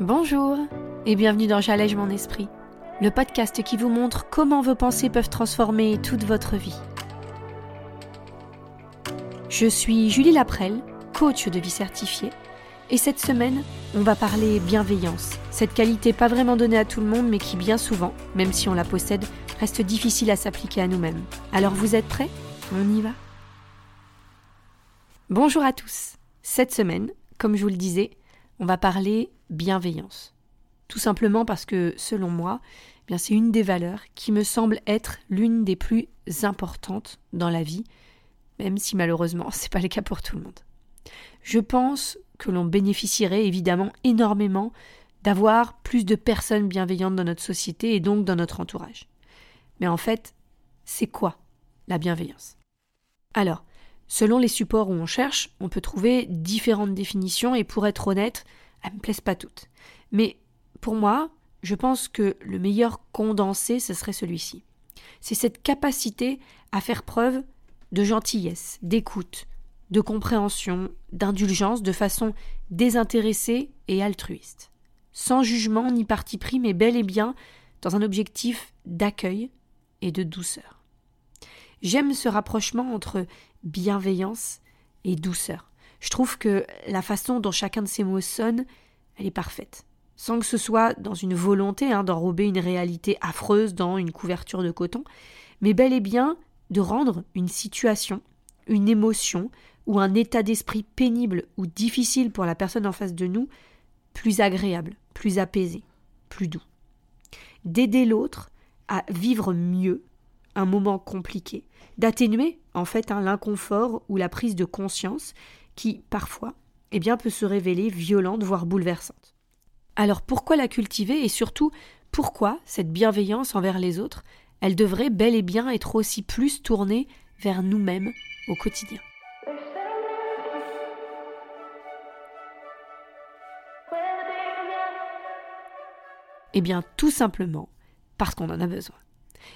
Bonjour et bienvenue dans J'allège mon esprit, le podcast qui vous montre comment vos pensées peuvent transformer toute votre vie. Je suis Julie Laprelle, coach de vie certifiée, et cette semaine, on va parler bienveillance, cette qualité pas vraiment donnée à tout le monde mais qui bien souvent, même si on la possède, reste difficile à s'appliquer à nous-mêmes. Alors vous êtes prêts? On y va? Bonjour à tous. Cette semaine, comme je vous le disais, on va parler bienveillance. Tout simplement parce que, selon moi, eh bien c'est une des valeurs qui me semble être l'une des plus importantes dans la vie, même si malheureusement c'est pas le cas pour tout le monde. Je pense que l'on bénéficierait évidemment énormément d'avoir plus de personnes bienveillantes dans notre société et donc dans notre entourage. Mais en fait, c'est quoi la bienveillance? Alors, selon les supports où on cherche, on peut trouver différentes définitions et pour être honnête, elles me plaisent pas toutes. Mais pour moi, je pense que le meilleur condensé, ce serait celui-ci. C'est cette capacité à faire preuve de gentillesse, d'écoute, de compréhension, d'indulgence de façon désintéressée et altruiste. Sans jugement ni parti pris, mais bel et bien dans un objectif d'accueil et de douceur. J'aime ce rapprochement entre bienveillance et douceur. Je trouve que la façon dont chacun de ces mots sonne, elle est parfaite. Sans que ce soit dans une volonté hein, d'enrober une réalité affreuse dans une couverture de coton, mais bel et bien de rendre une situation, une émotion ou un état d'esprit pénible ou difficile pour la personne en face de nous plus agréable, plus apaisé, plus doux. D'aider l'autre à vivre mieux un moment compliqué, d'atténuer en fait hein, l'inconfort ou la prise de conscience qui, parfois, eh bien, peut se révéler violente, voire bouleversante. Alors pourquoi la cultiver et surtout pourquoi cette bienveillance envers les autres, elle devrait bel et bien être aussi plus tournée vers nous-mêmes au quotidien? Eh bien tout simplement parce qu'on en a besoin.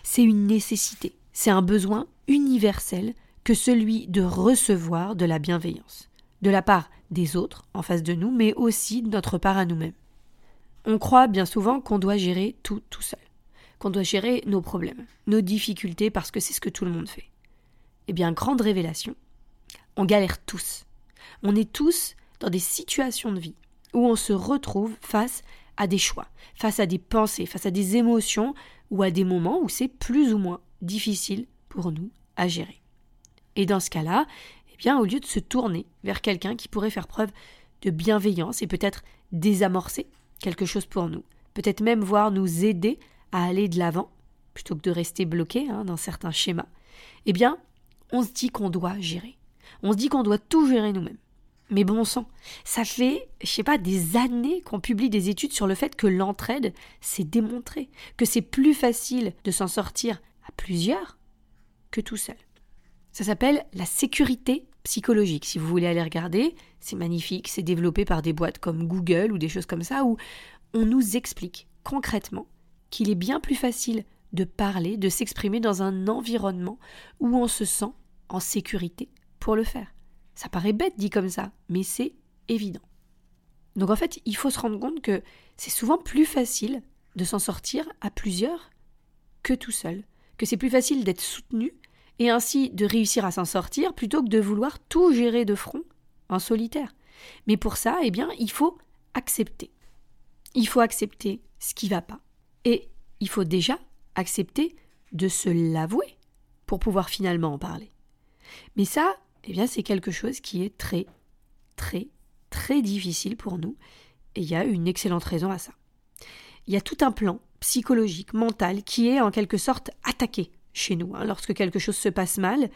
C'est une nécessité, c'est un besoin universel que celui de recevoir de la bienveillance de la part des autres en face de nous, mais aussi de notre part à nous-mêmes. On croit bien souvent qu'on doit gérer tout tout seul, qu'on doit gérer nos problèmes, nos difficultés parce que c'est ce que tout le monde fait. Eh bien, grande révélation, on galère tous. On est tous dans des situations de vie où on se retrouve face à des choix, face à des pensées, face à des émotions ou à des moments où c'est plus ou moins difficile pour nous à gérer. Et dans ce cas-là, eh bien, au lieu de se tourner vers quelqu'un qui pourrait faire preuve de bienveillance et peut-être désamorcer quelque chose pour nous, peut-être même voir nous aider à aller de l'avant, plutôt que de rester bloqué hein, dans certains schémas, eh bien, on se dit qu'on doit gérer. On se dit qu'on doit tout gérer nous-mêmes. Mais bon sang, ça fait, je sais pas, des années qu'on publie des études sur le fait que l'entraide, c'est démontré, que c'est plus facile de s'en sortir à plusieurs que tout seul. Ça s'appelle la sécurité psychologique. Si vous voulez aller regarder, c'est magnifique, c'est développé par des boîtes comme Google ou des choses comme ça où on nous explique concrètement qu'il est bien plus facile de parler, de s'exprimer dans un environnement où on se sent en sécurité pour le faire. Ça paraît bête dit comme ça, mais c'est évident. Donc en fait, il faut se rendre compte que c'est souvent plus facile de s'en sortir à plusieurs que tout seul, que c'est plus facile d'être soutenu et ainsi de réussir à s'en sortir plutôt que de vouloir tout gérer de front en solitaire. Mais pour ça, eh bien, il faut accepter. Il faut accepter ce qui va pas. Et il faut déjà accepter de se l'avouer pour pouvoir finalement en parler. Mais ça, eh bien, c'est quelque chose qui est très, très, très difficile pour nous. Et il y a une excellente raison à ça. Il y a tout un plan psychologique, mental, qui est en quelque sorte attaqué chez nous, hein, lorsque quelque chose se passe mal,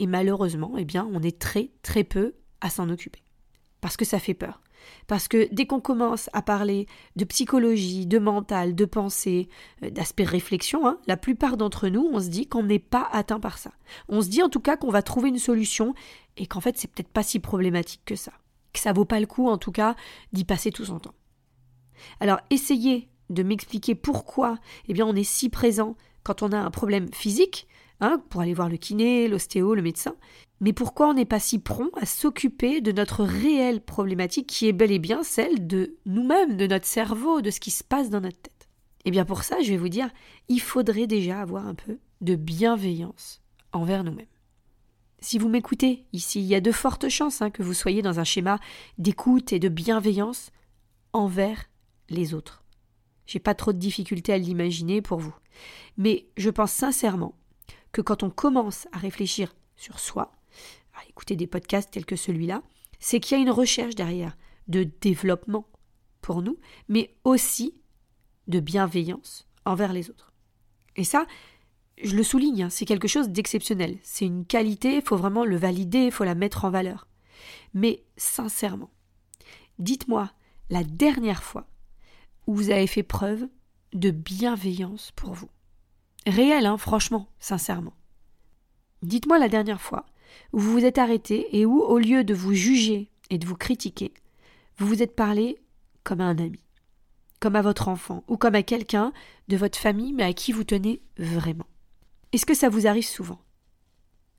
et malheureusement, eh bien, on est très très peu à s'en occuper. Parce que ça fait peur. Parce que dès qu'on commence à parler de psychologie, de mental, de pensée, euh, d'aspect réflexion, hein, la plupart d'entre nous, on se dit qu'on n'est pas atteint par ça. On se dit en tout cas qu'on va trouver une solution et qu'en fait c'est peut-être pas si problématique que ça. Que ça vaut pas le coup en tout cas d'y passer tout son temps. Alors essayez de m'expliquer pourquoi eh bien on est si présent quand on a un problème physique, hein, pour aller voir le kiné, l'ostéo, le médecin, Mais pourquoi on n'est pas si prompt à s'occuper de notre réelle problématique qui est bel et bien celle de nous-mêmes, de notre cerveau, de ce qui se passe dans notre tête? Eh bien pour ça, je vais vous dire, il faudrait déjà avoir un peu de bienveillance envers nous-mêmes. Si vous m'écoutez ici, il y a de fortes chances hein, que vous soyez dans un schéma d'écoute et de bienveillance envers les autres. J'ai pas trop de difficultés à l'imaginer pour vous. Mais je pense sincèrement que quand on commence à réfléchir sur soi, à écouter des podcasts tels que celui-là, c'est qu'il y a une recherche derrière de développement pour nous, mais aussi de bienveillance envers les autres. Et ça, je le souligne, hein, c'est quelque chose d'exceptionnel. C'est une qualité, il faut vraiment le valider, il faut la mettre en valeur. Mais sincèrement, dites-moi la dernière fois où vous avez fait preuve de bienveillance pour vous. Réel, hein, franchement, sincèrement. Dites-moi la dernière fois où vous vous êtes arrêté et où, au lieu de vous juger et de vous critiquer, vous vous êtes parlé comme à un ami, comme à votre enfant ou comme à quelqu'un de votre famille mais à qui vous tenez vraiment. Est-ce que ça vous arrive souvent?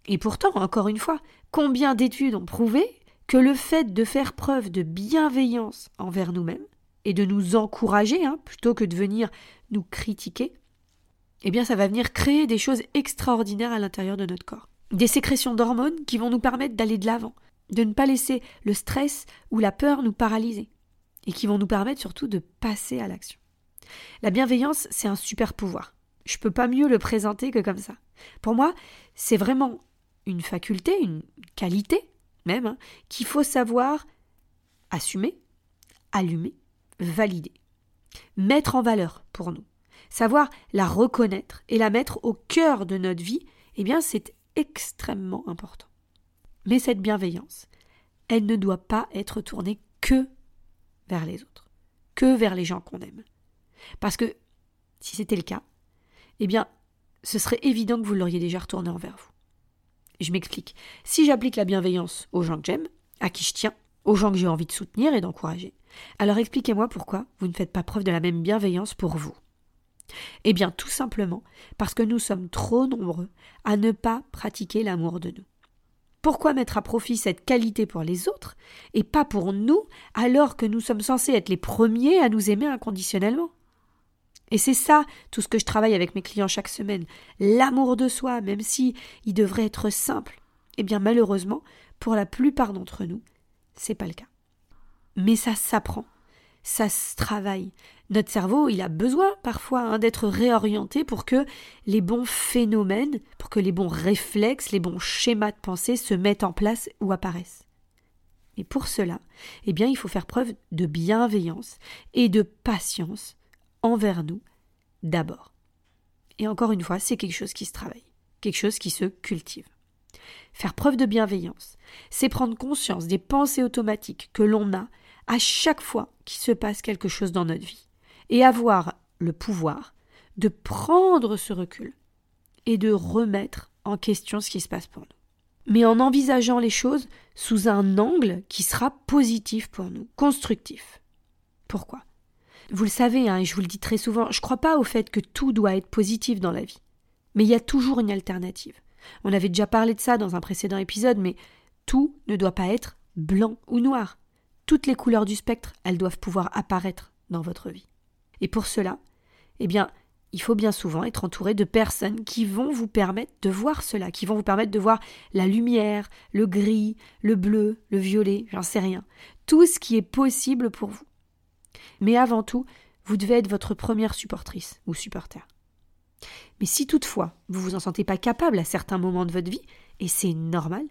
Et pourtant, encore une fois, combien d'études ont prouvé que le fait de faire preuve de bienveillance envers nous-mêmes et de nous encourager, hein, plutôt que de venir nous critiquer, eh bien ça va venir créer des choses extraordinaires à l'intérieur de notre corps. Des sécrétions d'hormones qui vont nous permettre d'aller de l'avant, de ne pas laisser le stress ou la peur nous paralyser, et qui vont nous permettre surtout de passer à l'action. La bienveillance, c'est un super pouvoir. Je peux pas mieux le présenter que comme ça. Pour moi, c'est vraiment une faculté, une qualité même, hein, qu'il faut savoir assumer, allumer, valider, mettre en valeur pour nous. Savoir la reconnaître et la mettre au cœur de notre vie, eh bien c'est extrêmement important. Mais cette bienveillance, elle ne doit pas être tournée que vers les autres, que vers les gens qu'on aime. Parce que si c'était le cas, eh bien, ce serait évident que vous l'auriez déjà retourné envers vous. Je m'explique. Si j'applique la bienveillance aux gens que j'aime, à qui je tiens, aux gens que j'ai envie de soutenir et d'encourager, alors expliquez-moi pourquoi vous ne faites pas preuve de la même bienveillance pour vous. Eh bien, tout simplement parce que nous sommes trop nombreux à ne pas pratiquer l'amour de nous. Pourquoi mettre à profit cette qualité pour les autres et pas pour nous alors que nous sommes censés être les premiers à nous aimer inconditionnellement? Et c'est ça tout ce que je travaille avec mes clients chaque semaine, l'amour de soi, même si il devrait être simple. Eh bien malheureusement, pour la plupart d'entre nous, c'est pas le cas. Mais ça s'apprend, ça se travaille. Notre cerveau, il a besoin parfois hein, d'être réorienté pour que les bons phénomènes, pour que les bons réflexes, les bons schémas de pensée se mettent en place ou apparaissent. Et pour cela, eh bien, il faut faire preuve de bienveillance et de patience envers nous d'abord. Et encore une fois, c'est quelque chose qui se travaille, quelque chose qui se cultive. Faire preuve de bienveillance, c'est prendre conscience des pensées automatiques que l'on a à chaque fois qu'il se passe quelque chose dans notre vie, et avoir le pouvoir de prendre ce recul et de remettre en question ce qui se passe pour nous. Mais en envisageant les choses sous un angle qui sera positif pour nous, constructif. Pourquoi? Vous le savez, hein, et je vous le dis très souvent, je ne crois pas au fait que tout doit être positif dans la vie. Mais il y a toujours une alternative. On avait déjà parlé de ça dans un précédent épisode, mais tout ne doit pas être blanc ou noir. Toutes les couleurs du spectre, elles doivent pouvoir apparaître dans votre vie. Et pour cela, eh bien, il faut bien souvent être entouré de personnes qui vont vous permettre de voir cela, qui vont vous permettre de voir la lumière, le gris, le bleu, le violet, j'en sais rien, tout ce qui est possible pour vous. Mais avant tout, vous devez être votre première supportrice ou supporter. Mais si toutefois vous vous en sentez pas capable à certains moments de votre vie, et c'est normal,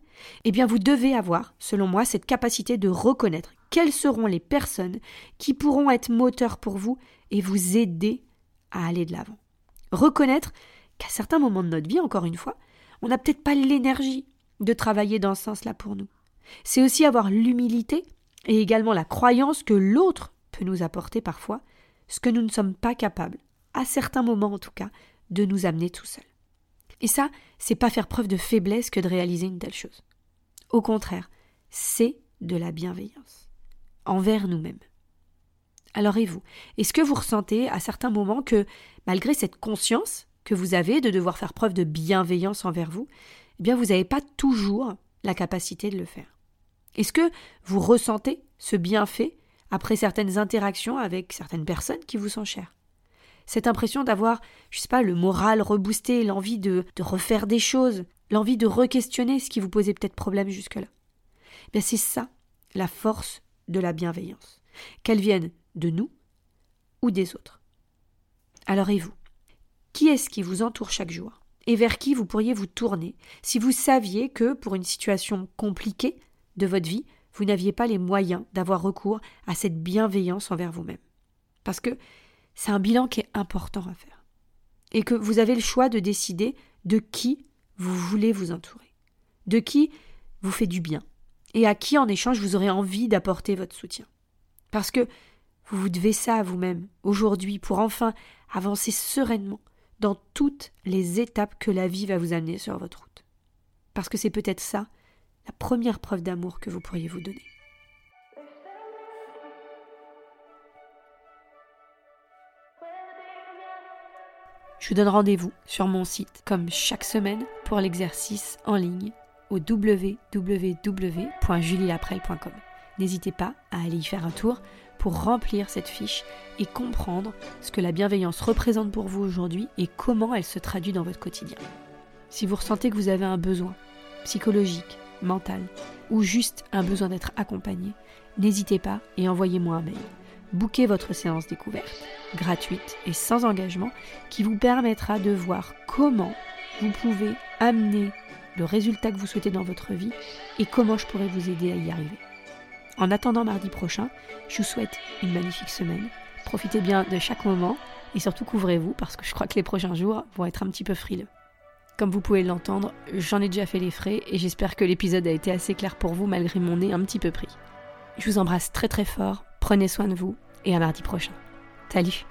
eh bien vous devez avoir, selon moi, cette capacité de reconnaître quelles seront les personnes qui pourront être moteurs pour vous et vous aider à aller de l'avant. Reconnaître qu'à certains moments de notre vie, encore une fois, on n'a peut-être pas l'énergie de travailler dans ce sens-là pour nous. C'est aussi avoir l'humilité et également la croyance que l'autre peut nous apporter parfois ce que nous ne sommes pas capables, à certains moments en tout cas, de nous amener tout seul. Et ça, c'est pas faire preuve de faiblesse que de réaliser une telle chose. Au contraire, c'est de la bienveillance envers nous-mêmes. Alors et vous Est-ce que vous ressentez à certains moments que, malgré cette conscience que vous avez de devoir faire preuve de bienveillance envers vous, eh bien vous n'avez pas toujours la capacité de le faire? Est-ce que vous ressentez ce bienfait après certaines interactions avec certaines personnes qui vous sont chères? Cette impression d'avoir, je sais pas, le moral reboosté, l'envie de, de refaire des choses, l'envie de re-questionner ce qui vous posait peut-être problème jusque-là. Bien, c'est ça, la force de la bienveillance. Qu'elle vienne de nous ou des autres. Alors et vous? Qui est-ce qui vous entoure chaque jour? Et vers qui vous pourriez vous tourner si vous saviez que, pour une situation compliquée de votre vie, vous n'aviez pas les moyens d'avoir recours à cette bienveillance envers vous-même? Parce que c'est un bilan qui est important à faire. Et que vous avez le choix de décider de qui vous voulez vous entourer, de qui vous fait du bien, et à qui en échange vous aurez envie d'apporter votre soutien. Parce que vous vous devez ça à vous-même, aujourd'hui, pour enfin avancer sereinement dans toutes les étapes que la vie va vous amener sur votre route. Parce que c'est peut-être ça, la première preuve d'amour que vous pourriez vous donner. Je vous donne rendez-vous sur mon site, comme chaque semaine, pour l'exercice en ligne au www.julielaprel.com. N'hésitez pas à aller y faire un tour pour remplir cette fiche et comprendre ce que la bienveillance représente pour vous aujourd'hui et comment elle se traduit dans votre quotidien. Si vous ressentez que vous avez un besoin psychologique, mental ou juste un besoin d'être accompagné, n'hésitez pas et envoyez-moi un mail. Bouquez votre séance découverte, gratuite et sans engagement, qui vous permettra de voir comment vous pouvez amener le résultat que vous souhaitez dans votre vie et comment je pourrais vous aider à y arriver. En attendant mardi prochain, je vous souhaite une magnifique semaine. Profitez bien de chaque moment et surtout couvrez-vous parce que je crois que les prochains jours vont être un petit peu frileux. Comme vous pouvez l'entendre, j'en ai déjà fait les frais et j'espère que l'épisode a été assez clair pour vous malgré mon nez un petit peu pris. Je vous embrasse très très fort, prenez soin de vous et à mardi prochain. Salut